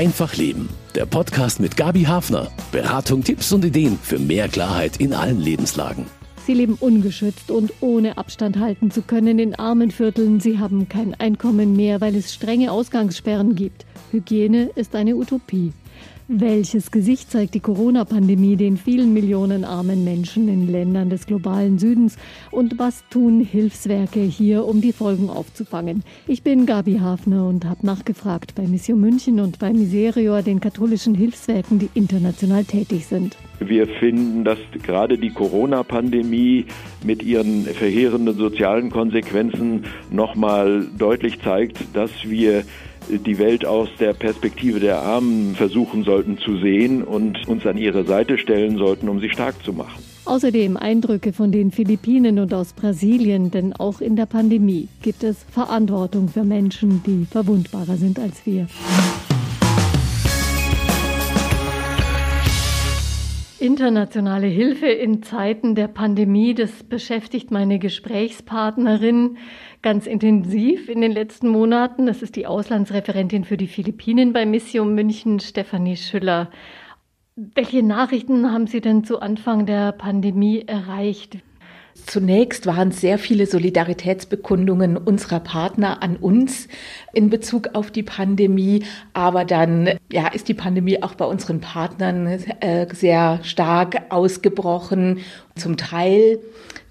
Einfach Leben. Der Podcast mit Gabi Hafner. Beratung, Tipps und Ideen für mehr Klarheit in allen Lebenslagen. Sie leben ungeschützt und ohne Abstand halten zu können in armen Vierteln. Sie haben kein Einkommen mehr, weil es strenge Ausgangssperren gibt. Hygiene ist eine Utopie. Welches Gesicht zeigt die Corona-Pandemie den vielen Millionen armen Menschen in Ländern des globalen Südens? Und was tun Hilfswerke hier, um die Folgen aufzufangen? Ich bin Gabi Hafner und habe nachgefragt bei Mission München und bei Miserior, den katholischen Hilfswerken, die international tätig sind. Wir finden, dass gerade die Corona-Pandemie mit ihren verheerenden sozialen Konsequenzen nochmal deutlich zeigt, dass wir die Welt aus der Perspektive der Armen versuchen sollten zu sehen und uns an ihre Seite stellen sollten, um sie stark zu machen. Außerdem Eindrücke von den Philippinen und aus Brasilien, denn auch in der Pandemie gibt es Verantwortung für Menschen, die verwundbarer sind als wir. Internationale Hilfe in Zeiten der Pandemie, das beschäftigt meine Gesprächspartnerin ganz intensiv in den letzten Monaten. Das ist die Auslandsreferentin für die Philippinen bei Mission München, Stefanie Schüller. Welche Nachrichten haben Sie denn zu Anfang der Pandemie erreicht? Zunächst waren sehr viele Solidaritätsbekundungen unserer Partner an uns in Bezug auf die Pandemie. Aber dann ja, ist die Pandemie auch bei unseren Partnern äh, sehr stark ausgebrochen. Zum Teil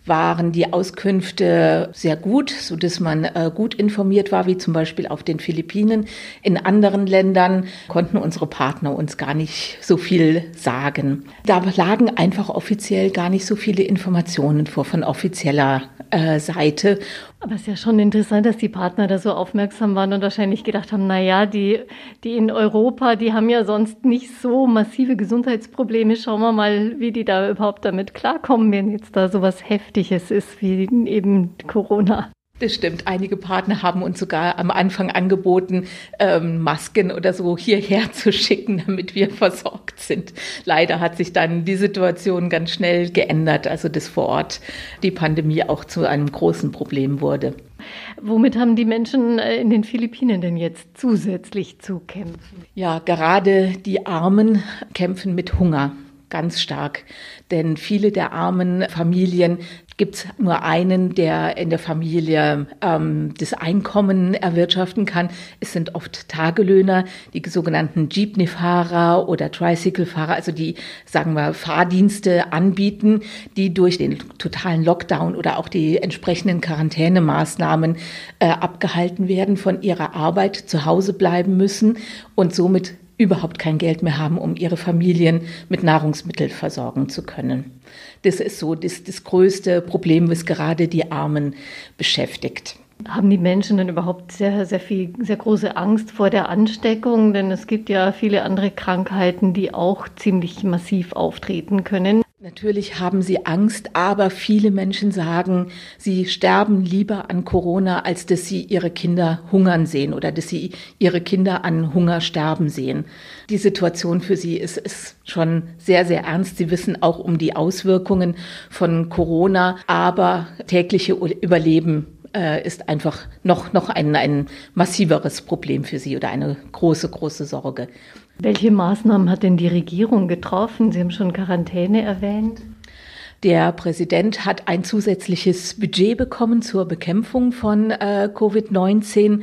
waren die Auskünfte sehr gut, so dass man äh, gut informiert war, wie zum Beispiel auf den Philippinen. In anderen Ländern konnten unsere Partner uns gar nicht so viel sagen. Da lagen einfach offiziell gar nicht so viele Informationen vor von offizieller äh, Seite. Aber es ist ja schon interessant, dass die Partner da so aufmerksam waren und wahrscheinlich gedacht haben, na ja, die, die in Europa, die haben ja sonst nicht so massive Gesundheitsprobleme. Schauen wir mal, wie die da überhaupt damit klarkommen, wenn jetzt da so was Heftiges ist wie eben Corona. Das stimmt. Einige Partner haben uns sogar am Anfang angeboten, ähm, Masken oder so hierher zu schicken, damit wir versorgt sind. Leider hat sich dann die Situation ganz schnell geändert, also dass vor Ort die Pandemie auch zu einem großen Problem wurde. Womit haben die Menschen äh, in den Philippinen denn jetzt zusätzlich zu kämpfen? Ja, gerade die Armen kämpfen mit Hunger ganz stark. Denn viele der armen Familien gibt es nur einen, der in der Familie ähm, das Einkommen erwirtschaften kann. Es sind oft Tagelöhner, die sogenannten Jeepney-Fahrer oder Tricycle-Fahrer, also die, sagen wir, Fahrdienste anbieten, die durch den totalen Lockdown oder auch die entsprechenden Quarantänemaßnahmen äh, abgehalten werden, von ihrer Arbeit zu Hause bleiben müssen und somit überhaupt kein Geld mehr haben, um ihre Familien mit Nahrungsmitteln versorgen zu können. Das ist so das, das größte Problem, was gerade die Armen beschäftigt. Haben die Menschen denn überhaupt sehr, sehr viel, sehr große Angst vor der Ansteckung? Denn es gibt ja viele andere Krankheiten, die auch ziemlich massiv auftreten können. Natürlich haben sie Angst, aber viele Menschen sagen, sie sterben lieber an Corona, als dass sie ihre Kinder hungern sehen oder dass sie ihre Kinder an Hunger sterben sehen. Die Situation für sie ist, ist schon sehr, sehr ernst. Sie wissen auch um die Auswirkungen von Corona, aber tägliche Überleben äh, ist einfach noch, noch ein, ein massiveres Problem für sie oder eine große, große Sorge. Welche Maßnahmen hat denn die Regierung getroffen? Sie haben schon Quarantäne erwähnt. Der Präsident hat ein zusätzliches Budget bekommen zur Bekämpfung von äh, Covid-19.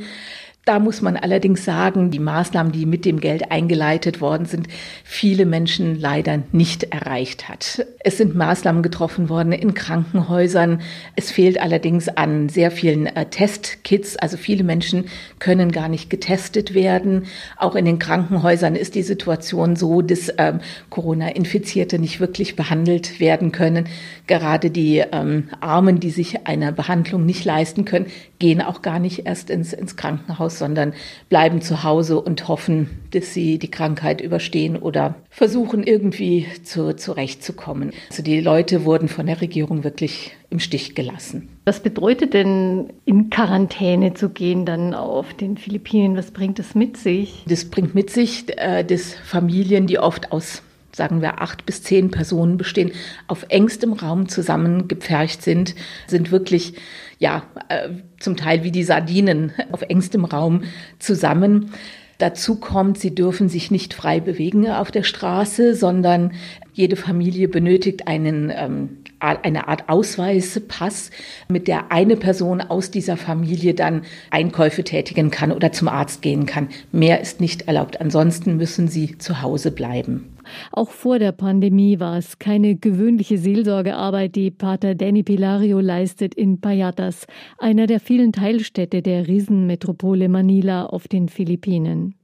Da muss man allerdings sagen, die Maßnahmen, die mit dem Geld eingeleitet worden sind, viele Menschen leider nicht erreicht hat. Es sind Maßnahmen getroffen worden in Krankenhäusern. Es fehlt allerdings an sehr vielen äh, Testkits. Also viele Menschen können gar nicht getestet werden. Auch in den Krankenhäusern ist die Situation so, dass ähm, Corona-Infizierte nicht wirklich behandelt werden können. Gerade die ähm, Armen, die sich eine Behandlung nicht leisten können, gehen auch gar nicht erst ins, ins Krankenhaus sondern bleiben zu Hause und hoffen, dass sie die Krankheit überstehen oder versuchen irgendwie zu, zurechtzukommen. Also die Leute wurden von der Regierung wirklich im Stich gelassen. Was bedeutet denn, in Quarantäne zu gehen dann auf den Philippinen? Was bringt das mit sich? Das bringt mit sich, äh, dass Familien, die oft aus sagen wir acht bis zehn Personen bestehen, auf engstem Raum zusammengepfercht sind, sind wirklich ja äh, zum Teil wie die Sardinen auf engstem Raum zusammen. Dazu kommt, sie dürfen sich nicht frei bewegen auf der Straße, sondern jede Familie benötigt einen, ähm, eine Art Ausweispass, mit der eine Person aus dieser Familie dann Einkäufe tätigen kann oder zum Arzt gehen kann. Mehr ist nicht erlaubt. Ansonsten müssen sie zu Hause bleiben. Auch vor der Pandemie war es keine gewöhnliche Seelsorgearbeit, die Pater Danny Pilario leistet in Payatas, einer der vielen Teilstädte der Riesenmetropole Manila auf den Philippinen.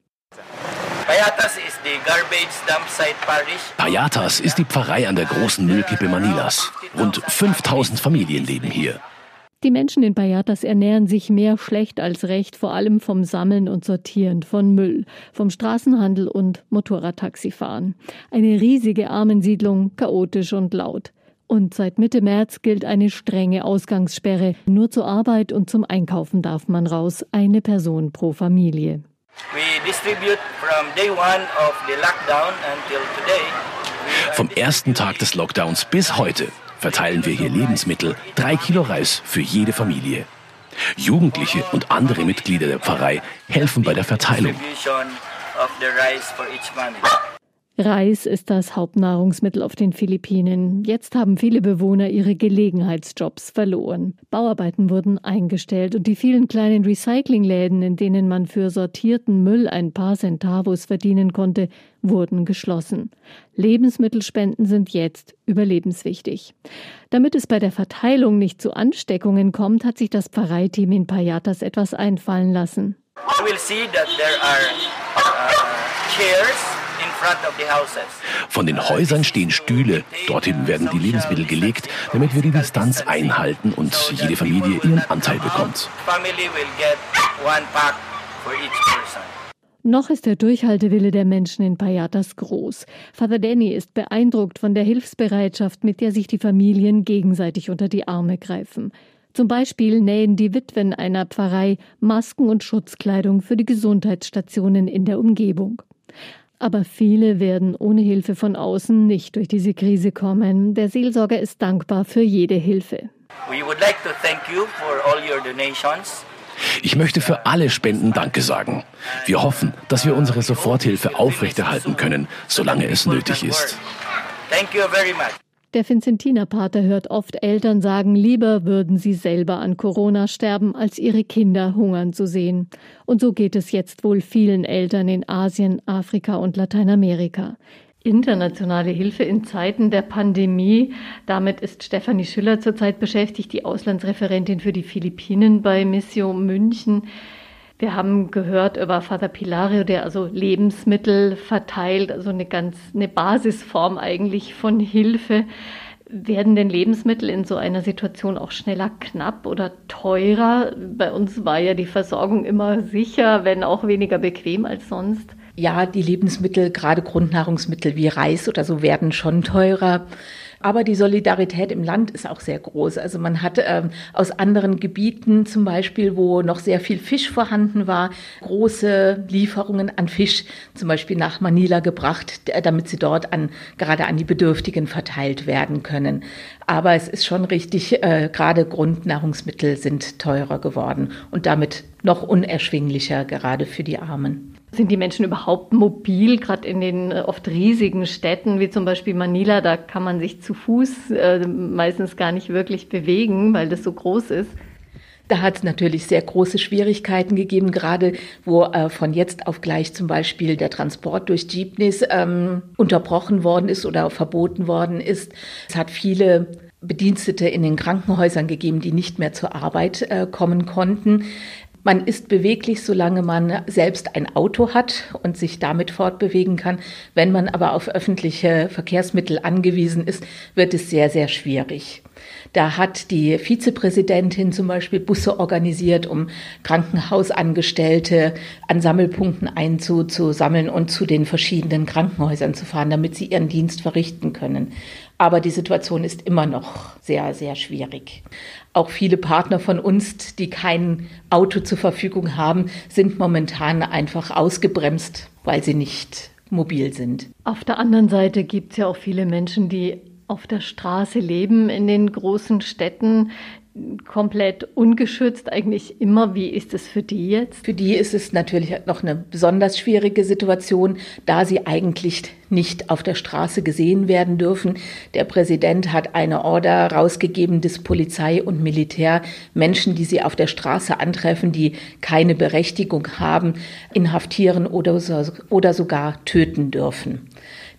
Payatas ist die Garbage Dump Site Parish. Payatas ist die Pfarrei an der großen Müllkippe Manilas. Rund 5000 Familien leben hier. Die Menschen in Payatas ernähren sich mehr schlecht als recht, vor allem vom Sammeln und Sortieren von Müll, vom Straßenhandel und Motorradtaxifahren. Eine riesige Armensiedlung, chaotisch und laut. Und seit Mitte März gilt eine strenge Ausgangssperre. Nur zur Arbeit und zum Einkaufen darf man raus, eine Person pro Familie. Vom ersten Tag des Lockdowns bis heute verteilen wir hier Lebensmittel, drei Kilo Reis für jede Familie. Jugendliche und andere Mitglieder der Pfarrei helfen bei der Verteilung. Reis ist das Hauptnahrungsmittel auf den Philippinen. Jetzt haben viele Bewohner ihre Gelegenheitsjobs verloren. Bauarbeiten wurden eingestellt und die vielen kleinen Recyclingläden, in denen man für sortierten Müll ein paar Centavos verdienen konnte, wurden geschlossen. Lebensmittelspenden sind jetzt überlebenswichtig. Damit es bei der Verteilung nicht zu Ansteckungen kommt, hat sich das Pfarreiteam in Payatas etwas einfallen lassen. You will see that there are uh, von den Häusern stehen Stühle. Dorthin werden die Lebensmittel gelegt, damit wir die Distanz einhalten und jede Familie ihren Anteil bekommt. Noch ist der Durchhaltewille der Menschen in Payatas groß. Father Danny ist beeindruckt von der Hilfsbereitschaft, mit der sich die Familien gegenseitig unter die Arme greifen. Zum Beispiel nähen die Witwen einer Pfarrei Masken und Schutzkleidung für die Gesundheitsstationen in der Umgebung. Aber viele werden ohne Hilfe von außen nicht durch diese Krise kommen. Der Seelsorger ist dankbar für jede Hilfe. Ich möchte für alle Spenden Danke sagen. Wir hoffen, dass wir unsere Soforthilfe aufrechterhalten können, solange es nötig ist. Der Vincentina-Pater hört oft Eltern sagen, lieber würden sie selber an Corona sterben, als ihre Kinder hungern zu sehen. Und so geht es jetzt wohl vielen Eltern in Asien, Afrika und Lateinamerika. Internationale Hilfe in Zeiten der Pandemie. Damit ist Stefanie Schüller zurzeit beschäftigt, die Auslandsreferentin für die Philippinen bei Mission München. Wir haben gehört über Vater Pilario, der also Lebensmittel verteilt, also eine ganz eine Basisform eigentlich von Hilfe. Werden denn Lebensmittel in so einer Situation auch schneller knapp oder teurer? Bei uns war ja die Versorgung immer sicher, wenn auch weniger bequem als sonst. Ja, die Lebensmittel, gerade Grundnahrungsmittel wie Reis oder so, werden schon teurer. Aber die Solidarität im Land ist auch sehr groß. Also man hat ähm, aus anderen Gebieten zum Beispiel, wo noch sehr viel Fisch vorhanden war, große Lieferungen an Fisch zum Beispiel nach Manila gebracht, damit sie dort an, gerade an die Bedürftigen verteilt werden können. Aber es ist schon richtig, äh, gerade Grundnahrungsmittel sind teurer geworden und damit noch unerschwinglicher, gerade für die Armen. Sind die Menschen überhaupt mobil, gerade in den äh, oft riesigen Städten wie zum Beispiel Manila? Da kann man sich zu Fuß äh, meistens gar nicht wirklich bewegen, weil das so groß ist. Da hat es natürlich sehr große Schwierigkeiten gegeben, gerade wo äh, von jetzt auf gleich zum Beispiel der Transport durch Jeepneys ähm, unterbrochen worden ist oder verboten worden ist. Es hat viele Bedienstete in den Krankenhäusern gegeben, die nicht mehr zur Arbeit äh, kommen konnten. Man ist beweglich, solange man selbst ein Auto hat und sich damit fortbewegen kann. Wenn man aber auf öffentliche Verkehrsmittel angewiesen ist, wird es sehr, sehr schwierig. Da hat die Vizepräsidentin zum Beispiel Busse organisiert, um Krankenhausangestellte an Sammelpunkten einzusammeln und zu den verschiedenen Krankenhäusern zu fahren, damit sie ihren Dienst verrichten können. Aber die Situation ist immer noch sehr, sehr schwierig. Auch viele Partner von uns, die kein Auto zur Verfügung haben, sind momentan einfach ausgebremst, weil sie nicht mobil sind. Auf der anderen Seite gibt es ja auch viele Menschen, die auf der Straße leben in den großen Städten, komplett ungeschützt eigentlich immer. Wie ist es für die jetzt? Für die ist es natürlich noch eine besonders schwierige Situation, da sie eigentlich nicht auf der Straße gesehen werden dürfen. Der Präsident hat eine Order rausgegeben, dass Polizei und Militär Menschen, die sie auf der Straße antreffen, die keine Berechtigung haben, inhaftieren oder, oder sogar töten dürfen.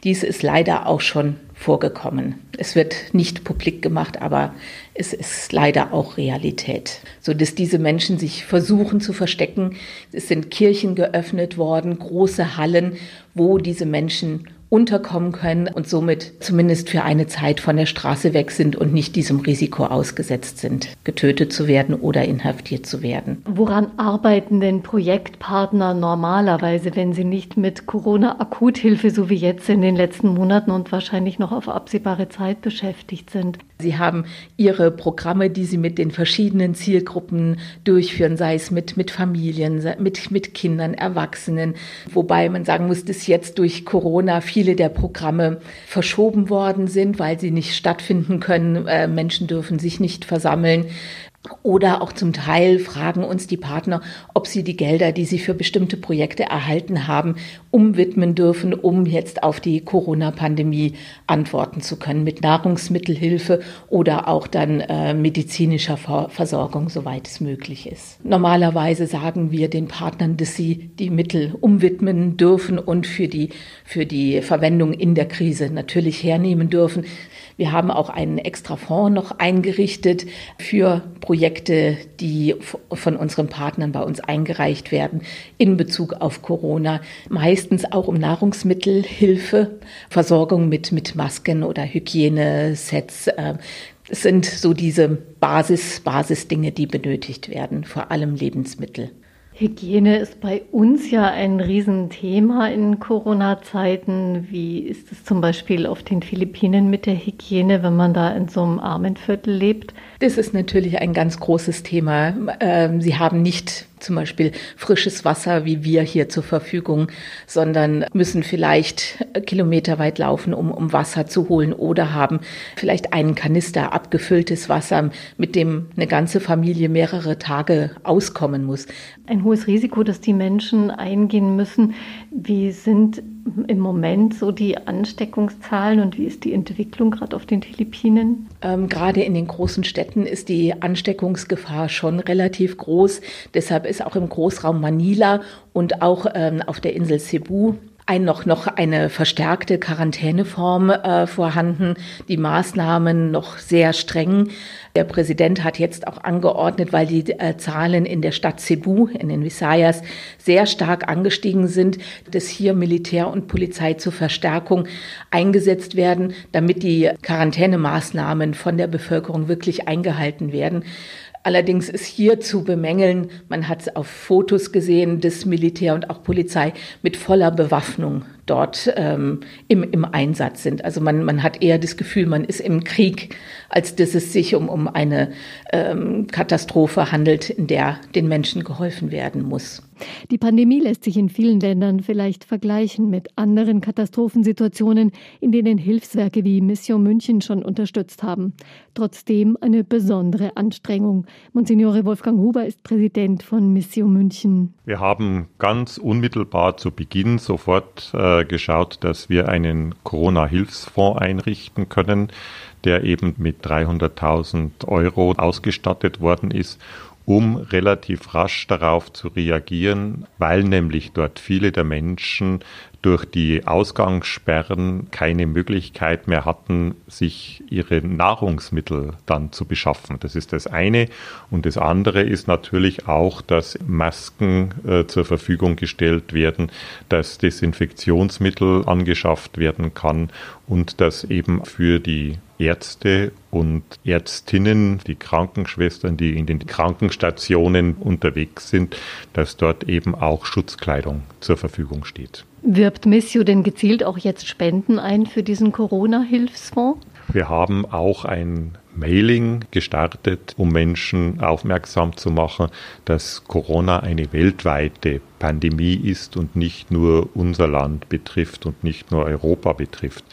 Dies ist leider auch schon vorgekommen. Es wird nicht publik gemacht, aber es ist leider auch Realität, so dass diese Menschen sich versuchen zu verstecken. Es sind Kirchen geöffnet worden, große Hallen, wo diese Menschen unterkommen können und somit zumindest für eine Zeit von der Straße weg sind und nicht diesem Risiko ausgesetzt sind, getötet zu werden oder inhaftiert zu werden. Woran arbeiten denn Projektpartner normalerweise, wenn sie nicht mit Corona-Akuthilfe, so wie jetzt in den letzten Monaten und wahrscheinlich noch auf absehbare Zeit beschäftigt sind? Sie haben ihre Programme, die sie mit den verschiedenen Zielgruppen durchführen, sei es mit, mit Familien, mit, mit Kindern, Erwachsenen. Wobei man sagen muss, dass jetzt durch Corona viel viele der Programme verschoben worden sind, weil sie nicht stattfinden können. Äh, Menschen dürfen sich nicht versammeln. Oder auch zum Teil fragen uns die Partner, ob sie die Gelder, die sie für bestimmte Projekte erhalten haben, umwidmen dürfen, um jetzt auf die Corona-Pandemie antworten zu können mit Nahrungsmittelhilfe oder auch dann äh, medizinischer Versorgung, soweit es möglich ist. Normalerweise sagen wir den Partnern, dass sie die Mittel umwidmen dürfen und für die, für die Verwendung in der Krise natürlich hernehmen dürfen. Wir haben auch einen extra Fonds noch eingerichtet für Projekte, die von unseren Partnern bei uns eingereicht werden in Bezug auf Corona. Meistens auch um Nahrungsmittelhilfe, Versorgung mit, mit Masken oder Hygienesets. Es sind so diese Basis, Basisdinge, die benötigt werden, vor allem Lebensmittel. Hygiene ist bei uns ja ein Riesenthema in Corona-Zeiten. Wie ist es zum Beispiel auf den Philippinen mit der Hygiene, wenn man da in so einem Armenviertel lebt? Das ist natürlich ein ganz großes Thema. Ähm, Sie haben nicht zum Beispiel frisches Wasser wie wir hier zur Verfügung, sondern müssen vielleicht kilometerweit laufen, um, um Wasser zu holen oder haben vielleicht einen Kanister abgefülltes Wasser, mit dem eine ganze Familie mehrere Tage auskommen muss. Ein hohes Risiko, das die Menschen eingehen müssen. Wie sind im Moment so die Ansteckungszahlen und wie ist die Entwicklung gerade auf den Philippinen? Ähm, gerade in den großen Städten ist die Ansteckungsgefahr schon relativ groß. Deshalb ist auch im Großraum Manila und auch ähm, auf der Insel Cebu ein noch, noch eine verstärkte Quarantäneform äh, vorhanden, die Maßnahmen noch sehr streng. Der Präsident hat jetzt auch angeordnet, weil die äh, Zahlen in der Stadt Cebu, in den Visayas, sehr stark angestiegen sind, dass hier Militär und Polizei zur Verstärkung eingesetzt werden, damit die Quarantänemaßnahmen von der Bevölkerung wirklich eingehalten werden. Allerdings ist hier zu bemängeln, man hat es auf Fotos gesehen, dass Militär und auch Polizei mit voller Bewaffnung dort ähm, im, im Einsatz sind. Also man, man hat eher das Gefühl, man ist im Krieg, als dass es sich um, um eine ähm, Katastrophe handelt, in der den Menschen geholfen werden muss. Die Pandemie lässt sich in vielen Ländern vielleicht vergleichen mit anderen Katastrophensituationen, in denen Hilfswerke wie Mission München schon unterstützt haben. Trotzdem eine besondere Anstrengung. Monsignore Wolfgang Huber ist Präsident von Mission München. Wir haben ganz unmittelbar zu Beginn sofort äh, geschaut, dass wir einen Corona-Hilfsfonds einrichten können, der eben mit 300.000 Euro ausgestattet worden ist um relativ rasch darauf zu reagieren, weil nämlich dort viele der Menschen durch die Ausgangssperren keine Möglichkeit mehr hatten, sich ihre Nahrungsmittel dann zu beschaffen. Das ist das eine. Und das andere ist natürlich auch, dass Masken äh, zur Verfügung gestellt werden, dass Desinfektionsmittel angeschafft werden kann und dass eben für die Ärzte und Ärztinnen, die Krankenschwestern, die in den Krankenstationen unterwegs sind, dass dort eben auch Schutzkleidung zur Verfügung steht. Wirbt Missio denn gezielt auch jetzt Spenden ein für diesen Corona-Hilfsfonds? Wir haben auch ein Mailing gestartet, um Menschen aufmerksam zu machen, dass Corona eine weltweite Pandemie ist und nicht nur unser Land betrifft und nicht nur Europa betrifft.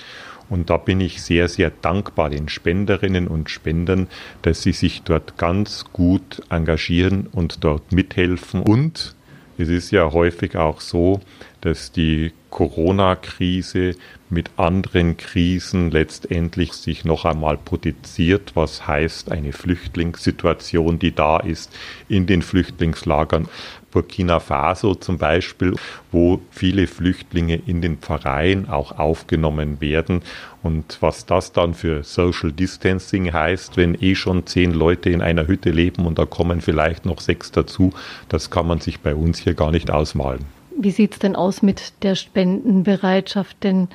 Und da bin ich sehr, sehr dankbar den Spenderinnen und Spendern, dass sie sich dort ganz gut engagieren und dort mithelfen. Und es ist ja häufig auch so, dass die Corona-Krise mit anderen Krisen letztendlich sich noch einmal potenziert, was heißt eine Flüchtlingssituation, die da ist in den Flüchtlingslagern. Burkina Faso zum Beispiel, wo viele Flüchtlinge in den Pfarreien auch aufgenommen werden. Und was das dann für Social Distancing heißt, wenn eh schon zehn Leute in einer Hütte leben und da kommen vielleicht noch sechs dazu, das kann man sich bei uns hier gar nicht ausmalen. Wie sieht es denn aus mit der Spendenbereitschaft? Denn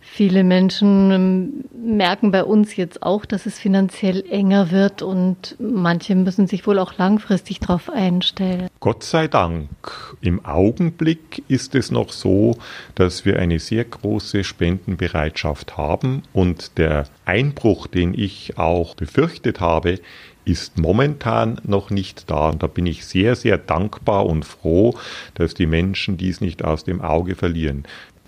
viele Menschen ähm, merken bei uns jetzt auch, dass es finanziell enger wird und manche müssen sich wohl auch langfristig darauf einstellen. Gott sei Dank. Im Augenblick ist es noch so, dass wir eine sehr große Spendenbereitschaft haben und der Einbruch, den ich auch befürchtet habe, ist momentan noch nicht da. Und da bin ich sehr, sehr dankbar und froh, dass die Menschen dies nicht aus dem Auge verlieren.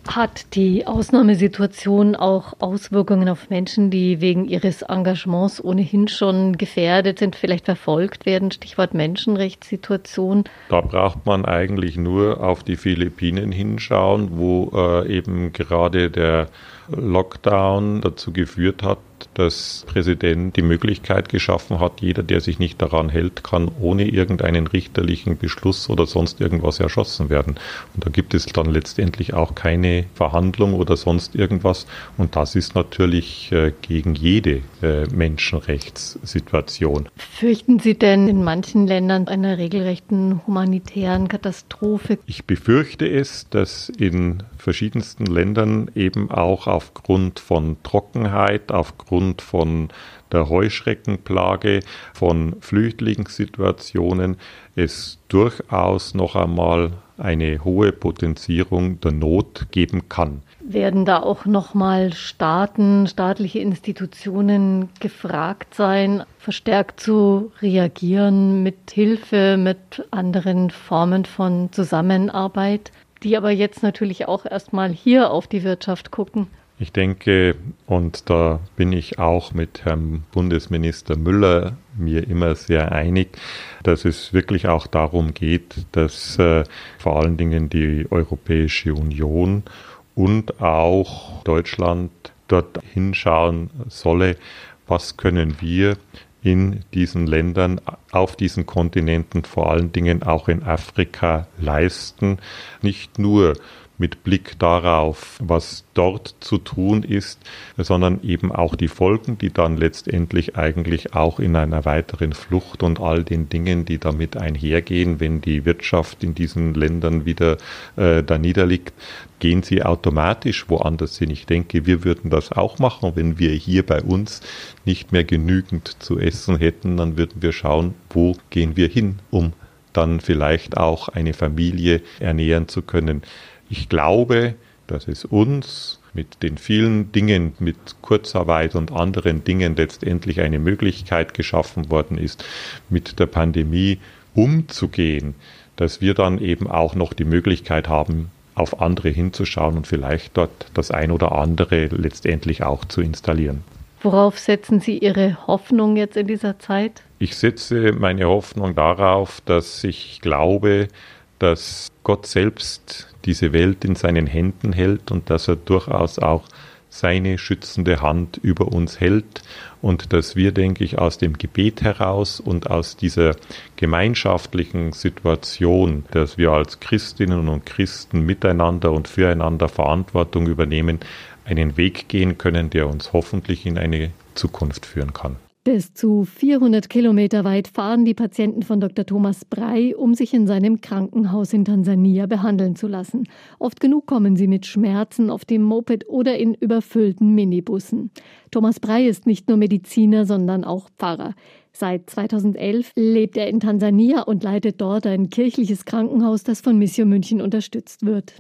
Hat die Ausnahmesituation auch Auswirkungen auf Menschen, die wegen ihres Engagements ohnehin schon gefährdet sind, vielleicht verfolgt werden? Stichwort Menschenrechtssituation. Da braucht man eigentlich nur auf die Philippinen hinschauen, wo äh, eben gerade der Lockdown dazu geführt hat, dass Präsident die Möglichkeit geschaffen hat, jeder, der sich nicht daran hält, kann ohne irgendeinen richterlichen Beschluss oder sonst irgendwas erschossen werden. Und da gibt es dann letztendlich auch keine Verhandlung oder sonst irgendwas. Und das ist natürlich äh, gegen jede äh, Menschenrechtssituation. Fürchten Sie denn in manchen Ländern einer regelrechten humanitären Katastrophe? Ich befürchte es, dass in verschiedensten Ländern eben auch aufgrund von Trockenheit, aufgrund von der Heuschreckenplage, von Flüchtlingssituationen es durchaus noch einmal eine hohe Potenzierung der Not geben kann. Werden da auch nochmal Staaten, staatliche Institutionen gefragt sein, verstärkt zu reagieren mit Hilfe, mit anderen Formen von Zusammenarbeit? Die aber jetzt natürlich auch erstmal hier auf die Wirtschaft gucken. Ich denke, und da bin ich auch mit Herrn Bundesminister Müller mir immer sehr einig, dass es wirklich auch darum geht, dass äh, vor allen Dingen die Europäische Union und auch Deutschland dort hinschauen solle, was können wir in diesen Ländern, auf diesen Kontinenten, vor allen Dingen auch in Afrika leisten. Nicht nur mit Blick darauf, was dort zu tun ist, sondern eben auch die Folgen, die dann letztendlich eigentlich auch in einer weiteren Flucht und all den Dingen, die damit einhergehen, wenn die Wirtschaft in diesen Ländern wieder äh, da niederliegt, gehen sie automatisch woanders hin. Ich denke, wir würden das auch machen, wenn wir hier bei uns nicht mehr genügend zu essen hätten, dann würden wir schauen, wo gehen wir hin, um dann vielleicht auch eine Familie ernähren zu können. Ich glaube, dass es uns mit den vielen Dingen, mit Kurzarbeit und anderen Dingen letztendlich eine Möglichkeit geschaffen worden ist, mit der Pandemie umzugehen, dass wir dann eben auch noch die Möglichkeit haben, auf andere hinzuschauen und vielleicht dort das ein oder andere letztendlich auch zu installieren. Worauf setzen Sie Ihre Hoffnung jetzt in dieser Zeit? Ich setze meine Hoffnung darauf, dass ich glaube, dass Gott selbst diese Welt in seinen Händen hält und dass er durchaus auch seine schützende Hand über uns hält und dass wir, denke ich, aus dem Gebet heraus und aus dieser gemeinschaftlichen Situation, dass wir als Christinnen und Christen miteinander und füreinander Verantwortung übernehmen, einen Weg gehen können, der uns hoffentlich in eine Zukunft führen kann. Bis zu 400 Kilometer weit fahren die Patienten von Dr. Thomas Brei, um sich in seinem Krankenhaus in Tansania behandeln zu lassen. Oft genug kommen sie mit Schmerzen auf dem Moped oder in überfüllten Minibussen. Thomas Brei ist nicht nur Mediziner, sondern auch Pfarrer. Seit 2011 lebt er in Tansania und leitet dort ein kirchliches Krankenhaus, das von Mission München unterstützt wird.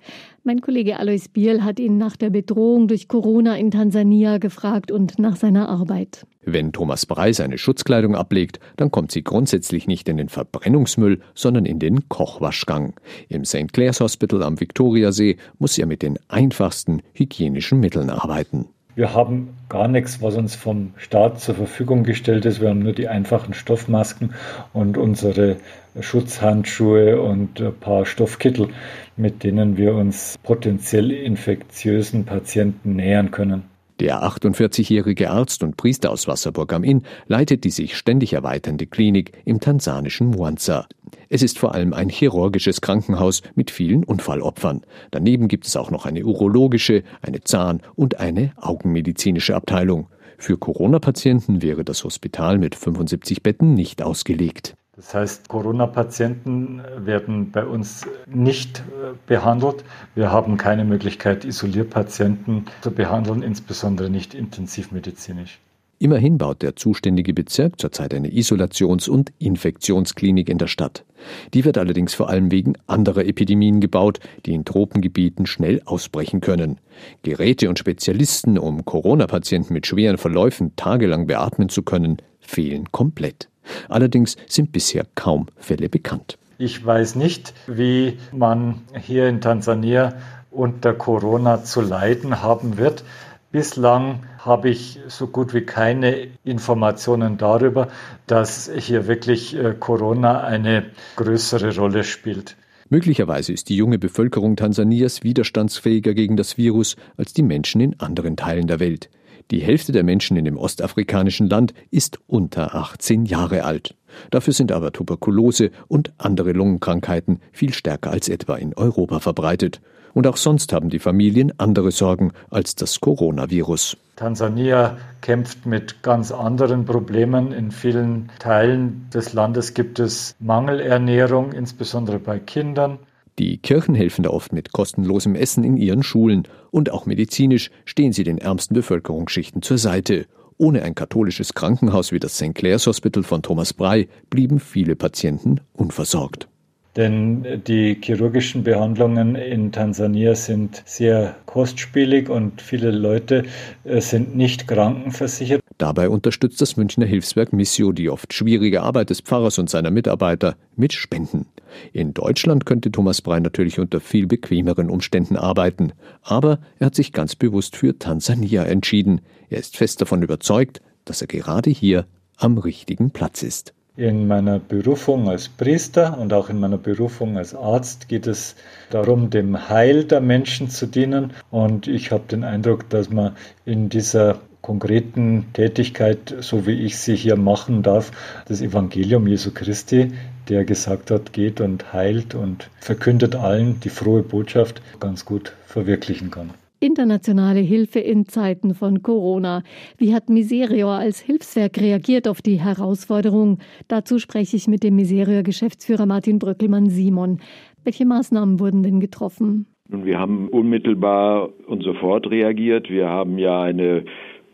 Mein Kollege Alois Biel hat ihn nach der Bedrohung durch Corona in Tansania gefragt und nach seiner Arbeit. Wenn Thomas Brei seine Schutzkleidung ablegt, dann kommt sie grundsätzlich nicht in den Verbrennungsmüll, sondern in den Kochwaschgang. Im St. Clair's Hospital am Viktoriasee muss er mit den einfachsten hygienischen Mitteln arbeiten. Wir haben gar nichts, was uns vom Staat zur Verfügung gestellt ist. Wir haben nur die einfachen Stoffmasken und unsere Schutzhandschuhe und ein paar Stoffkittel, mit denen wir uns potenziell infektiösen Patienten nähern können. Der 48-jährige Arzt und Priester aus Wasserburg am Inn leitet die sich ständig erweiternde Klinik im tansanischen Mwanza. Es ist vor allem ein chirurgisches Krankenhaus mit vielen Unfallopfern. Daneben gibt es auch noch eine urologische, eine Zahn- und eine augenmedizinische Abteilung. Für Corona-Patienten wäre das Hospital mit 75 Betten nicht ausgelegt. Das heißt, Corona-Patienten werden bei uns nicht äh, behandelt. Wir haben keine Möglichkeit, Isolierpatienten zu behandeln, insbesondere nicht intensivmedizinisch. Immerhin baut der zuständige Bezirk zurzeit eine Isolations- und Infektionsklinik in der Stadt. Die wird allerdings vor allem wegen anderer Epidemien gebaut, die in Tropengebieten schnell ausbrechen können. Geräte und Spezialisten, um Corona-Patienten mit schweren Verläufen tagelang beatmen zu können, fehlen komplett. Allerdings sind bisher kaum Fälle bekannt. Ich weiß nicht, wie man hier in Tansania unter Corona zu leiden haben wird. Bislang habe ich so gut wie keine Informationen darüber, dass hier wirklich äh, Corona eine größere Rolle spielt. Möglicherweise ist die junge Bevölkerung Tansanias widerstandsfähiger gegen das Virus als die Menschen in anderen Teilen der Welt. Die Hälfte der Menschen in dem ostafrikanischen Land ist unter 18 Jahre alt. Dafür sind aber Tuberkulose und andere Lungenkrankheiten viel stärker als etwa in Europa verbreitet. Und auch sonst haben die Familien andere Sorgen als das Coronavirus. Tansania kämpft mit ganz anderen Problemen. In vielen Teilen des Landes gibt es Mangelernährung, insbesondere bei Kindern. Die Kirchen helfen da oft mit kostenlosem Essen in ihren Schulen und auch medizinisch stehen sie den ärmsten Bevölkerungsschichten zur Seite. Ohne ein katholisches Krankenhaus wie das St. Clair's Hospital von Thomas Brey blieben viele Patienten unversorgt. Denn die chirurgischen Behandlungen in Tansania sind sehr kostspielig und viele Leute äh, sind nicht krankenversichert. Dabei unterstützt das Münchner Hilfswerk Missio die oft schwierige Arbeit des Pfarrers und seiner Mitarbeiter mit Spenden. In Deutschland könnte Thomas Brei natürlich unter viel bequemeren Umständen arbeiten, aber er hat sich ganz bewusst für Tansania entschieden. Er ist fest davon überzeugt, dass er gerade hier am richtigen Platz ist. In meiner Berufung als Priester und auch in meiner Berufung als Arzt geht es darum, dem Heil der Menschen zu dienen. Und ich habe den Eindruck, dass man in dieser konkreten Tätigkeit, so wie ich sie hier machen darf, das Evangelium Jesu Christi, der gesagt hat, geht und heilt und verkündet allen die frohe Botschaft, ganz gut verwirklichen kann. Internationale Hilfe in Zeiten von Corona. Wie hat Miserior als Hilfswerk reagiert auf die Herausforderung? Dazu spreche ich mit dem Miserior-Geschäftsführer Martin Bröckelmann-Simon. Welche Maßnahmen wurden denn getroffen? wir haben unmittelbar und sofort reagiert. Wir haben ja eine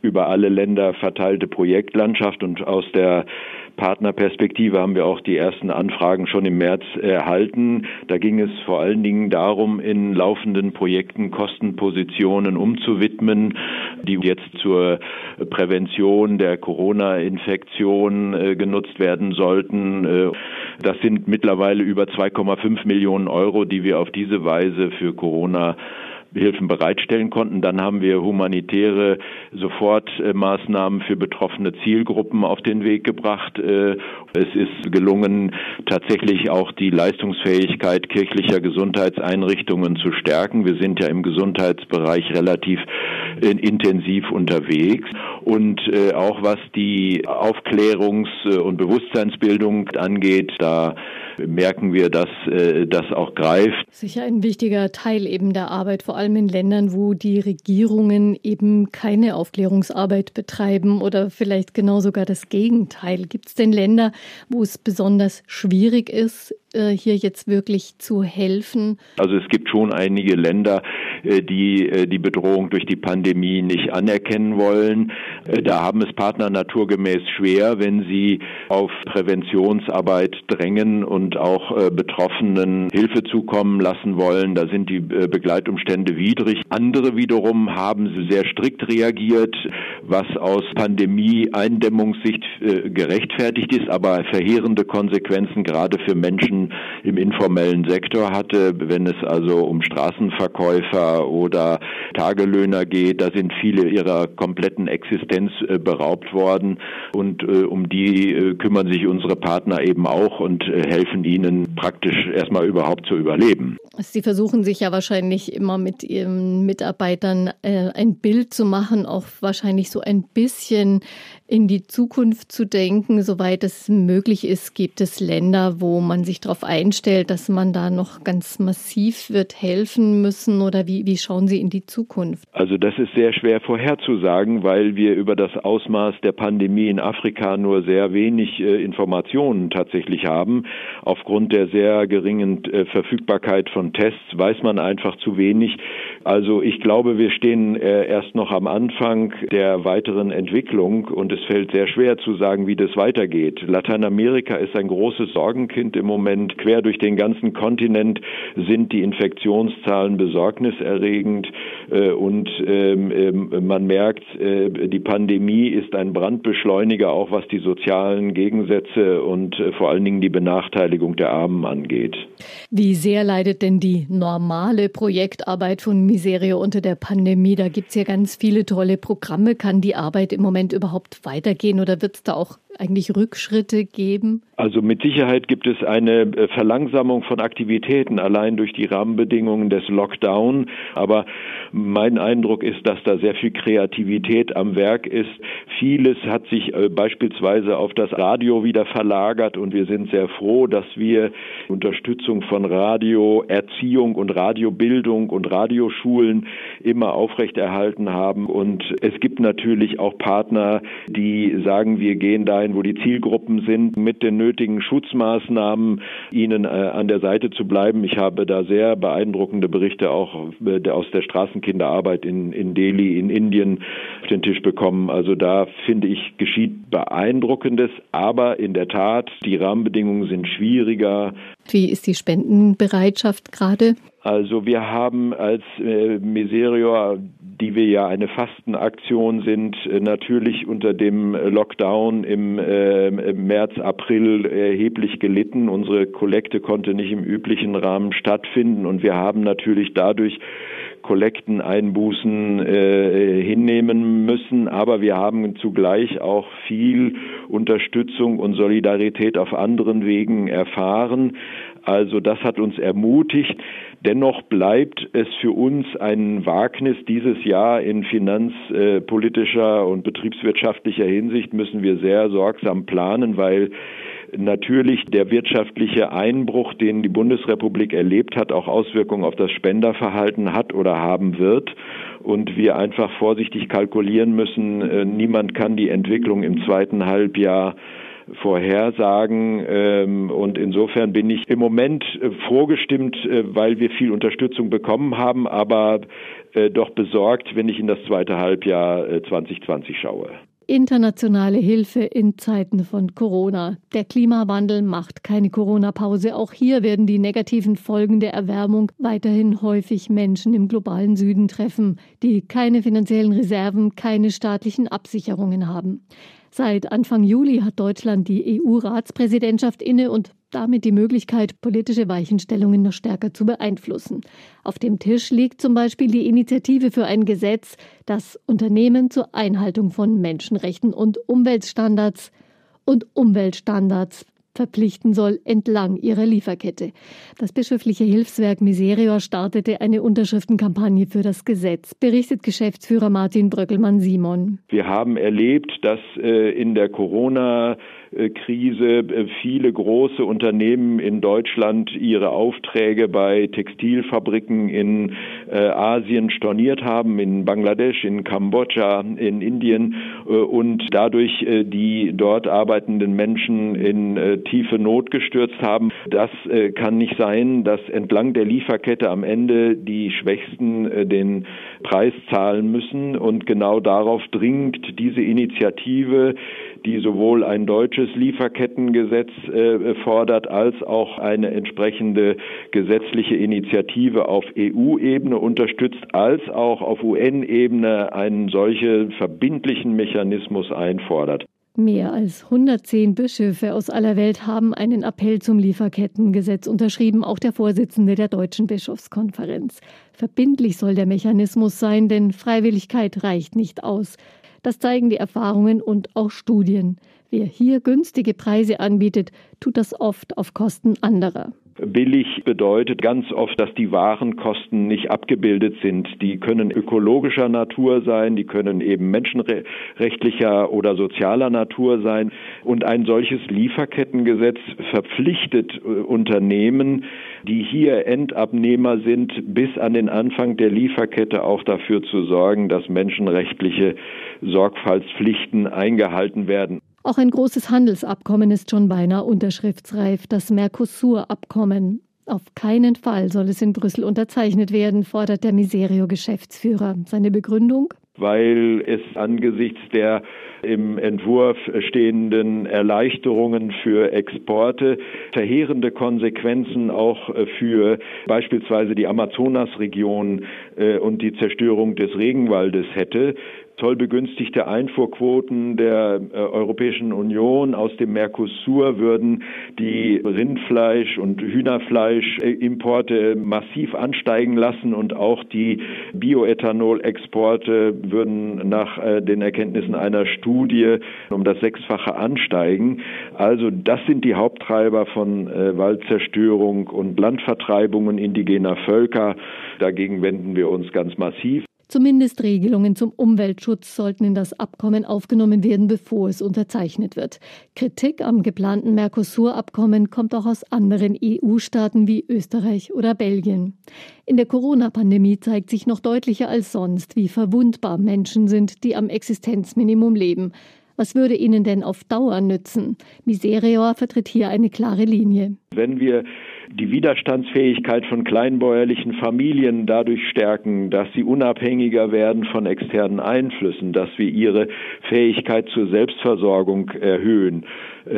über alle Länder verteilte Projektlandschaft und aus der Partnerperspektive haben wir auch die ersten Anfragen schon im März erhalten. Da ging es vor allen Dingen darum, in laufenden Projekten Kostenpositionen umzuwidmen, die jetzt zur Prävention der Corona-Infektion äh, genutzt werden sollten. Äh, das sind mittlerweile über 2,5 Millionen Euro, die wir auf diese Weise für Corona Hilfen bereitstellen konnten. Dann haben wir humanitäre Sofortmaßnahmen für betroffene Zielgruppen auf den Weg gebracht. Äh, es ist gelungen, tatsächlich auch die Leistungsfähigkeit kirchlicher Gesundheitseinrichtungen zu stärken. Wir sind ja im Gesundheitsbereich relativ äh, intensiv unterwegs. Und äh, auch was die Aufklärungs- und Bewusstseinsbildung angeht, da merken wir, dass das auch greift. Sicher ein wichtiger Teil eben der Arbeit, vor allem in Ländern, wo die Regierungen eben keine Aufklärungsarbeit betreiben oder vielleicht genau sogar das Gegenteil. Gibt es denn Länder, wo es besonders schwierig ist, hier jetzt wirklich zu helfen? Also es gibt schon einige Länder, äh, die äh, die Bedrohung durch die Pandemie nicht anerkennen wollen. Da haben es Partner naturgemäß schwer, wenn sie auf Präventionsarbeit drängen und auch Betroffenen Hilfe zukommen lassen wollen. Da sind die Begleitumstände widrig. Andere wiederum haben sehr strikt reagiert, was aus Pandemie-Eindämmungssicht gerechtfertigt ist, aber verheerende Konsequenzen gerade für Menschen im informellen Sektor hatte, wenn es also um Straßenverkäufer oder Tagelöhner geht. Da sind viele ihrer kompletten Existenz äh, beraubt worden und äh, um die äh, kümmern sich unsere Partner eben auch und helfen ihnen praktisch erstmal überhaupt zu überleben. Sie versuchen sich ja wahrscheinlich immer mit Ihren Mitarbeitern ein Bild zu machen, auch wahrscheinlich so ein bisschen in die Zukunft zu denken. Soweit es möglich ist, gibt es Länder, wo man sich darauf einstellt, dass man da noch ganz massiv wird helfen müssen oder wie, wie schauen Sie in die Zukunft? Also das ist sehr schwer vorherzusagen, weil wir über das Ausmaß der Pandemie in Afrika nur sehr wenig äh, Informationen tatsächlich haben. Aufgrund der sehr geringen äh, Verfügbarkeit von Tests weiß man einfach zu wenig. Also ich glaube, wir stehen äh, erst noch am Anfang der weiteren Entwicklung und es fällt sehr schwer zu sagen, wie das weitergeht. Lateinamerika ist ein großes Sorgenkind im Moment. Quer durch den ganzen Kontinent sind die Infektionszahlen besorgniserregend äh, und ähm, ähm, man merkt, äh, die Pandemie ist ein Brandbeschleuniger, auch was die sozialen Gegensätze und äh, vor allen Dingen die Benachteiligung der Armen angeht. Wie sehr leidet denn die normale Projektarbeit von Miserio unter der Pandemie? Da gibt es ja ganz viele tolle Programme. Kann die Arbeit im Moment überhaupt weitergehen oder wird es da auch eigentlich Rückschritte geben? Also mit Sicherheit gibt es eine äh, Verlangsamung von Aktivitäten allein durch die Rahmenbedingungen des Lockdown. Aber mein Eindruck ist, dass da sehr viel Kreativität am Werk ist. Vieles hat sich äh, beispielsweise auf das Radio wieder verlagert und wir sind sehr froh, dass wir Unterstützung von Radioerziehung und Radiobildung und Radioschulen immer aufrechterhalten haben. Und es gibt natürlich auch Partner, die sagen, wir gehen dahin, wo die Zielgruppen sind, mit den nötigen Schutzmaßnahmen ihnen äh, an der Seite zu bleiben. Ich habe da sehr beeindruckende Berichte auch äh, aus der Straßenkinderarbeit in, in Delhi, in Indien auf den Tisch bekommen. Also da finde ich, geschieht beeindruckendes, aber in der Tat, die Rahmenbedingungen sind schwieriger. Wie ist die Spendenbereitschaft gerade? Also wir haben als äh, Miserior, die wir ja eine Fastenaktion sind, äh, natürlich unter dem Lockdown im äh, März, April erheblich gelitten. Unsere Kollekte konnte nicht im üblichen Rahmen stattfinden und wir haben natürlich dadurch Kollekteneinbußen äh, hinnehmen müssen, aber wir haben zugleich auch viel Unterstützung und Solidarität auf anderen Wegen erfahren. Also das hat uns ermutigt. Dennoch bleibt es für uns ein Wagnis. Dieses Jahr in finanzpolitischer und betriebswirtschaftlicher Hinsicht müssen wir sehr sorgsam planen, weil natürlich der wirtschaftliche Einbruch, den die Bundesrepublik erlebt hat, auch Auswirkungen auf das Spenderverhalten hat oder haben wird und wir einfach vorsichtig kalkulieren müssen. Äh, niemand kann die Entwicklung im zweiten Halbjahr vorhersagen. Ähm, und insofern bin ich im Moment äh, vorgestimmt, äh, weil wir viel Unterstützung bekommen haben, aber äh, doch besorgt, wenn ich in das zweite Halbjahr 2020 schaue. Internationale Hilfe in Zeiten von Corona. Der Klimawandel macht keine Corona-Pause. Auch hier werden die negativen Folgen der Erwärmung weiterhin häufig Menschen im globalen Süden treffen, die keine finanziellen Reserven, keine staatlichen Absicherungen haben. Seit Anfang Juli hat Deutschland die EU-Ratspräsidentschaft inne und damit die Möglichkeit, politische Weichenstellungen noch stärker zu beeinflussen. Auf dem Tisch liegt zum Beispiel die Initiative für ein Gesetz, das Unternehmen zur Einhaltung von Menschenrechten und Umweltstandards und Umweltstandards verpflichten soll entlang ihrer Lieferkette. Das bischöfliche Hilfswerk Miserior startete eine Unterschriftenkampagne für das Gesetz, berichtet Geschäftsführer Martin Bröckelmann-Simon. Wir haben erlebt, dass äh, in der Corona Krise äh, viele große Unternehmen in Deutschland ihre Aufträge bei Textilfabriken in äh, Asien storniert haben, in Bangladesch, in Kambodscha, in Indien äh, und dadurch die dort arbeitenden Menschen in tiefe Not gestürzt haben. Das kann nicht sein, dass entlang der Lieferkette am Ende die Schwächsten den Preis zahlen müssen und genau darauf dringt diese Initiative, die sowohl ein deutsches Lieferkettengesetz äh, fordert als auch eine entsprechende gesetzliche Initiative auf EU-Ebene unterstützt, als auch auf UN-Ebene einen solchen verbindlichen Mechanismus einfordert. Mehr als 110 Bischöfe aus aller Welt haben einen Appell zum Lieferkettengesetz unterschrieben, auch der Vorsitzende der Deutschen Bischofskonferenz. Verbindlich soll der Mechanismus sein, denn Freiwilligkeit reicht nicht aus. Das zeigen die Erfahrungen und auch Studien. Wer hier günstige Preise anbietet, tut das oft auf Kosten anderer. Billig bedeutet ganz oft, dass die Warenkosten nicht abgebildet sind. Die können ökologischer Natur sein, die können eben menschenrechtlicher oder sozialer Natur sein. Und ein solches Lieferkettengesetz verpflichtet äh, Unternehmen, die hier Endabnehmer sind, bis an den Anfang der Lieferkette auch dafür zu sorgen, dass menschenrechtliche Sorgfaltspflichten eingehalten werden. Auch ein großes Handelsabkommen ist schon beinahe unterschriftsreif, das Mercosur-Abkommen. Auf keinen Fall soll es in Brüssel unterzeichnet werden, fordert der Miserio-Geschäftsführer. Seine Begründung? Weil es angesichts der im Entwurf stehenden Erleichterungen für Exporte verheerende Konsequenzen auch für beispielsweise die Amazonasregion äh, und die Zerstörung des Regenwaldes hätte zollbegünstigte Einfuhrquoten der äh, Europäischen Union aus dem Mercosur würden die Rindfleisch- und Hühnerfleischimporte massiv ansteigen lassen und auch die Bioethanolexporte würden nach äh, den Erkenntnissen einer Studie um das Sechsfache ansteigen. Also das sind die Haupttreiber von äh, Waldzerstörung und Landvertreibungen indigener Völker. Dagegen wenden wir uns ganz massiv. Zumindest Regelungen zum Umweltschutz sollten in das Abkommen aufgenommen werden, bevor es unterzeichnet wird. Kritik am geplanten Mercosur-Abkommen kommt auch aus anderen EU-Staaten wie Österreich oder Belgien. In der Corona-Pandemie zeigt sich noch deutlicher als sonst, wie verwundbar Menschen sind, die am Existenzminimum leben. Was würde ihnen denn auf Dauer nützen? Miserior vertritt hier eine klare Linie. Wenn wir die Widerstandsfähigkeit von kleinbäuerlichen Familien dadurch stärken, dass sie unabhängiger werden von externen Einflüssen, dass wir ihre Fähigkeit zur Selbstversorgung erhöhen,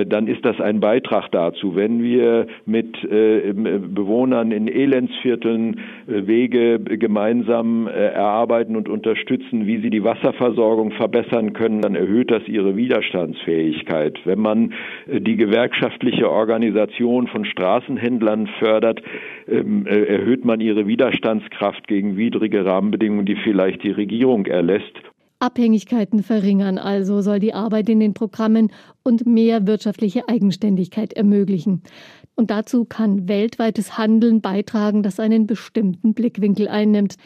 dann ist das ein Beitrag dazu. Wenn wir mit äh, Bewohnern in Elendsvierteln äh, Wege gemeinsam erarbeiten und unterstützen, wie sie die Wasserversorgung verbessern können, dann erhöht das ihre Widerstandsfähigkeit. Wenn man die gewerkschaftliche Organisation von Straßenhändlern fördert, ähm, erhöht man ihre Widerstandskraft gegen widrige Rahmenbedingungen, die vielleicht die Regierung erlässt. Abhängigkeiten verringern also soll die Arbeit in den Programmen und mehr wirtschaftliche Eigenständigkeit ermöglichen. Und dazu kann weltweites Handeln beitragen, das einen bestimmten Blickwinkel einnimmt.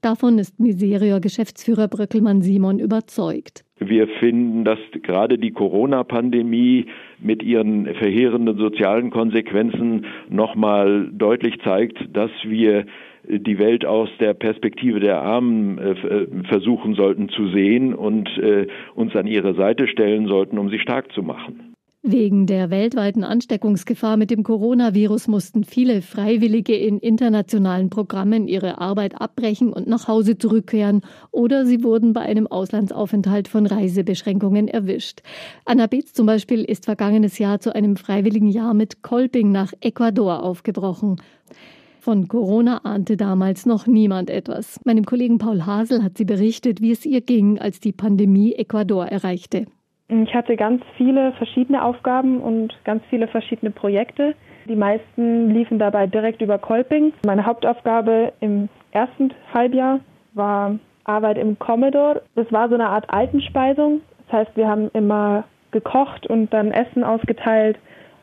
Davon ist Miserior Geschäftsführer Bröckelmann Simon überzeugt. Wir finden, dass gerade die Corona-Pandemie mit ihren verheerenden sozialen Konsequenzen nochmal deutlich zeigt, dass wir die Welt aus der Perspektive der Armen äh, äh, versuchen sollten zu sehen und äh, uns an ihre Seite stellen sollten, um sie stark zu machen. Wegen der weltweiten Ansteckungsgefahr mit dem Coronavirus mussten viele Freiwillige in internationalen Programmen ihre Arbeit abbrechen und nach Hause zurückkehren oder sie wurden bei einem Auslandsaufenthalt von Reisebeschränkungen erwischt. Anna Beetz zum Beispiel ist vergangenes Jahr zu einem freiwilligen Jahr mit Kolping nach Ecuador aufgebrochen. Von Corona ahnte damals noch niemand etwas. Meinem Kollegen Paul Hasel hat sie berichtet, wie es ihr ging, als die Pandemie Ecuador erreichte. Ich hatte ganz viele verschiedene Aufgaben und ganz viele verschiedene Projekte. Die meisten liefen dabei direkt über Kolping. Meine Hauptaufgabe im ersten Halbjahr war Arbeit im Commodore. Das war so eine Art Altenspeisung. Das heißt, wir haben immer gekocht und dann Essen ausgeteilt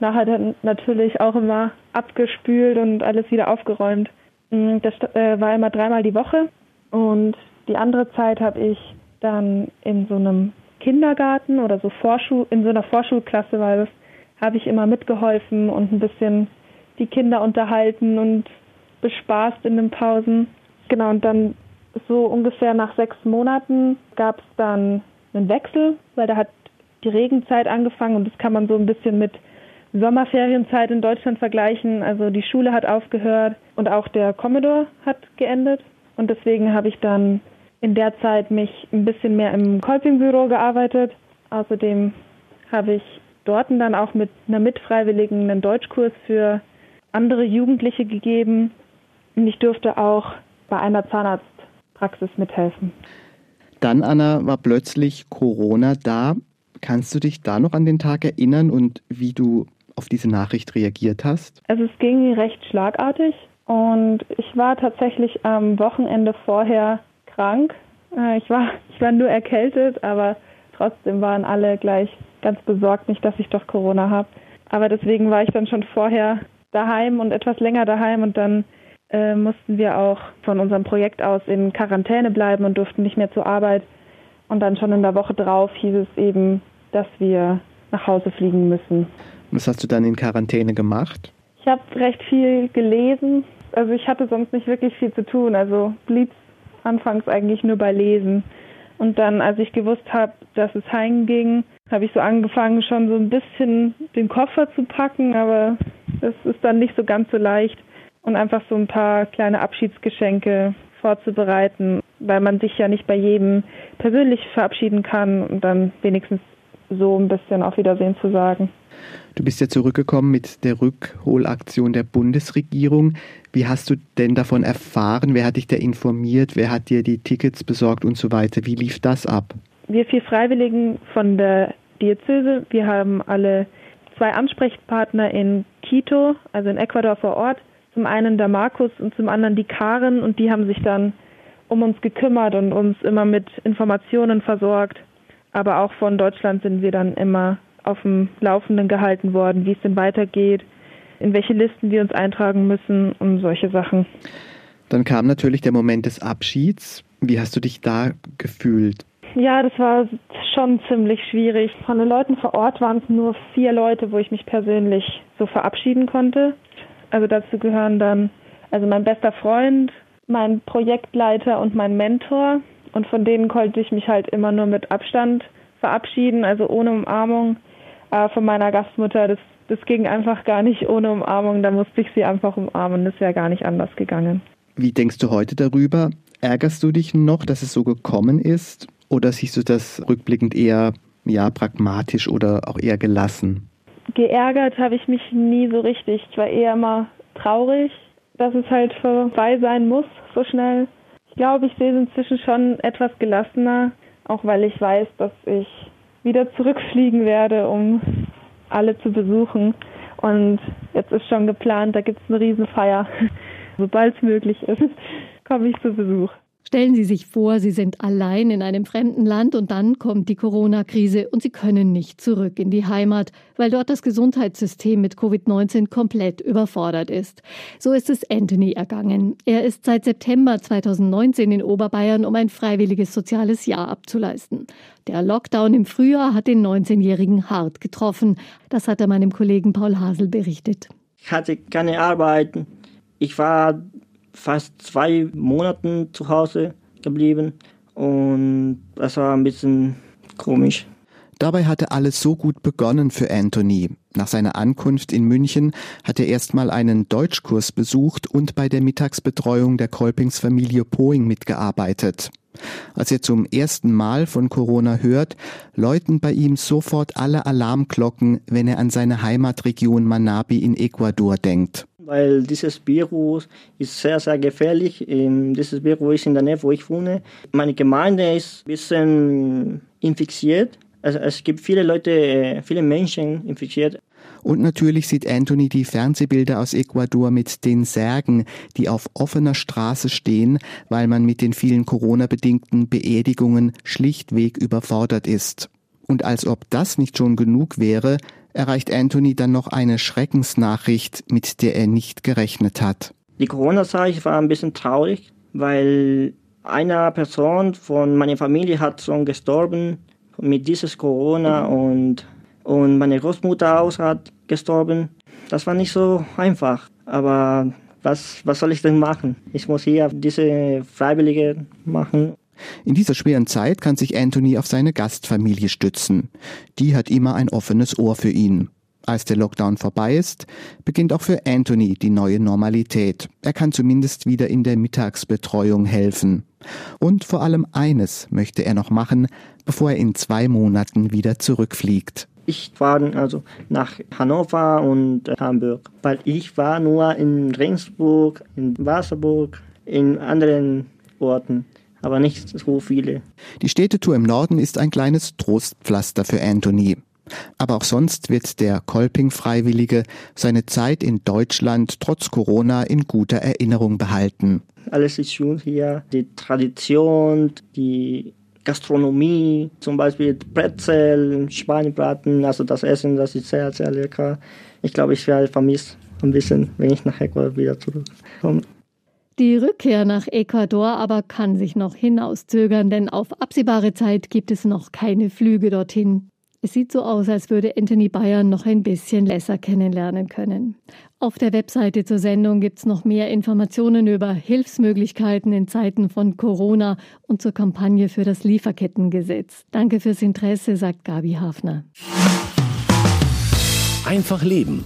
nachher dann natürlich auch immer abgespült und alles wieder aufgeräumt. Mm, das äh, war immer dreimal die Woche und die andere Zeit habe ich dann in so einem Kindergarten oder so Vorschul in so einer Vorschulklasse war das, habe ich immer mitgeholfen und ein bisschen die Kinder unterhalten und bespaßt in den Pausen. Genau, und dann so ungefähr nach sechs Monaten gab es dann einen Wechsel, weil da hat die Regenzeit angefangen und das kann man so ein bisschen mit Sommerferienzeit in Deutschland vergleichen. Also die Schule hat aufgehört und auch der Commodore hat geendet. Und deswegen habe ich dann in der Zeit mich ein bisschen mehr im Kolpingbüro gearbeitet. Außerdem habe ich dort dann auch mit einer Mitfreiwilligen einen Deutschkurs für andere Jugendliche gegeben. Und ich durfte auch bei einer Zahnarztpraxis mithelfen. Dann, Anna, war plötzlich Corona da. Kannst du dich da noch an den Tag erinnern und wie du auf diese Nachricht reagiert hast? Also es ging recht schlagartig und ich war tatsächlich am Wochenende vorher krank. Äh, ich war, ich war nur erkältet, aber trotzdem waren alle gleich ganz besorgt, nicht, dass ich doch Corona habe. Aber deswegen war ich dann schon vorher daheim und etwas länger daheim und dann äh, mussten wir auch von unserem Projekt aus in Quarantäne bleiben und durften nicht mehr zur Arbeit. Und dann schon in der Woche drauf hieß es eben, dass wir nach Hause fliegen müssen. Was hast du dann in Quarantäne gemacht? Ich habe recht viel gelesen. Also ich hatte sonst nicht wirklich viel zu tun. Also blieb anfangs eigentlich nur bei Lesen. Und dann, als ich gewusst habe, dass es heimging, habe ich so angefangen, schon so ein bisschen den Koffer zu packen, aber das ist dann nicht so ganz so leicht und einfach so ein paar kleine Abschiedsgeschenke vorzubereiten, weil man sich ja nicht bei jedem persönlich verabschieden kann und dann wenigstens so ein bisschen auf Wiedersehen zu sagen. Du bist ja zurückgekommen mit der Rückholaktion der Bundesregierung. Wie hast du denn davon erfahren? Wer hat dich da informiert? Wer hat dir die Tickets besorgt und so weiter? Wie lief das ab? Wir vier Freiwilligen von der Diözese, wir haben alle zwei Ansprechpartner in Quito, also in Ecuador vor Ort. Zum einen der Markus und zum anderen die Karen und die haben sich dann um uns gekümmert und uns immer mit Informationen versorgt. Aber auch von Deutschland sind wir dann immer auf dem Laufenden gehalten worden, wie es denn weitergeht, in welche Listen wir uns eintragen müssen und solche Sachen. Dann kam natürlich der Moment des Abschieds. Wie hast du dich da gefühlt? Ja, das war schon ziemlich schwierig. Von den Leuten vor Ort waren es nur vier Leute, wo ich mich persönlich so verabschieden konnte. Also dazu gehören dann also mein bester Freund, mein Projektleiter und mein Mentor. Und von denen konnte ich mich halt immer nur mit Abstand verabschieden, also ohne Umarmung. Aber von meiner Gastmutter, das, das ging einfach gar nicht ohne Umarmung. Da musste ich sie einfach umarmen. Das wäre gar nicht anders gegangen. Wie denkst du heute darüber? Ärgerst du dich noch, dass es so gekommen ist? Oder siehst du das rückblickend eher ja, pragmatisch oder auch eher gelassen? Geärgert habe ich mich nie so richtig. Ich war eher immer traurig, dass es halt vorbei sein muss, so schnell. Ich glaube, ich sehe es inzwischen schon etwas gelassener, auch weil ich weiß, dass ich wieder zurückfliegen werde, um alle zu besuchen. Und jetzt ist schon geplant, da gibt es eine Riesenfeier. Sobald es möglich ist, komme ich zu Besuch. Stellen Sie sich vor, Sie sind allein in einem fremden Land und dann kommt die Corona-Krise und Sie können nicht zurück in die Heimat, weil dort das Gesundheitssystem mit Covid-19 komplett überfordert ist. So ist es Anthony ergangen. Er ist seit September 2019 in Oberbayern, um ein freiwilliges soziales Jahr abzuleisten. Der Lockdown im Frühjahr hat den 19-Jährigen hart getroffen. Das hat er meinem Kollegen Paul Hasel berichtet. Ich hatte keine Arbeit. Ich war fast zwei Monaten zu Hause geblieben und das war ein bisschen komisch. Dabei hatte alles so gut begonnen für Anthony. Nach seiner Ankunft in München hat er erstmal einen Deutschkurs besucht und bei der Mittagsbetreuung der Kolpingsfamilie Poing mitgearbeitet. Als er zum ersten Mal von Corona hört, läuten bei ihm sofort alle Alarmglocken, wenn er an seine Heimatregion Manabi in Ecuador denkt weil dieses Virus ist sehr, sehr gefährlich. Ähm, dieses Virus ist in der Nähe, wo ich wohne. Meine Gemeinde ist ein bisschen infiziert. Also es gibt viele Leute, äh, viele Menschen infiziert. Und natürlich sieht Anthony die Fernsehbilder aus Ecuador mit den Särgen, die auf offener Straße stehen, weil man mit den vielen Corona-bedingten Beerdigungen schlichtweg überfordert ist. Und als ob das nicht schon genug wäre, erreicht Anthony dann noch eine Schreckensnachricht, mit der er nicht gerechnet hat. Die Corona-Zeit war ein bisschen traurig, weil eine Person von meiner Familie hat schon gestorben mit dieses Corona und, und meine Großmutter auch hat gestorben. Das war nicht so einfach, aber was, was soll ich denn machen? Ich muss hier diese Freiwillige machen. In dieser schweren Zeit kann sich Anthony auf seine Gastfamilie stützen. Die hat immer ein offenes Ohr für ihn. Als der Lockdown vorbei ist, beginnt auch für Anthony die neue Normalität. Er kann zumindest wieder in der Mittagsbetreuung helfen. Und vor allem eines möchte er noch machen, bevor er in zwei Monaten wieder zurückfliegt. Ich fahre also nach Hannover und Hamburg, weil ich war nur in Regensburg, in Wasserburg, in anderen Orten aber nicht so viele. Die Städtetour im Norden ist ein kleines Trostpflaster für Anthony. Aber auch sonst wird der Kolping-Freiwillige seine Zeit in Deutschland trotz Corona in guter Erinnerung behalten. Alles ist schön hier. Die Tradition, die Gastronomie, zum Beispiel Brezel, Schweinebraten, also das Essen, das ist sehr, sehr lecker. Ich glaube, ich werde vermisst ein bisschen, wenn ich nach Ecuador wieder zurückkomme. Die Rückkehr nach Ecuador aber kann sich noch hinauszögern, denn auf absehbare Zeit gibt es noch keine Flüge dorthin. Es sieht so aus, als würde Anthony Bayern noch ein bisschen Lesser kennenlernen können. Auf der Webseite zur Sendung gibt es noch mehr Informationen über Hilfsmöglichkeiten in Zeiten von Corona und zur Kampagne für das Lieferkettengesetz. Danke fürs Interesse, sagt Gabi Hafner. Einfach Leben.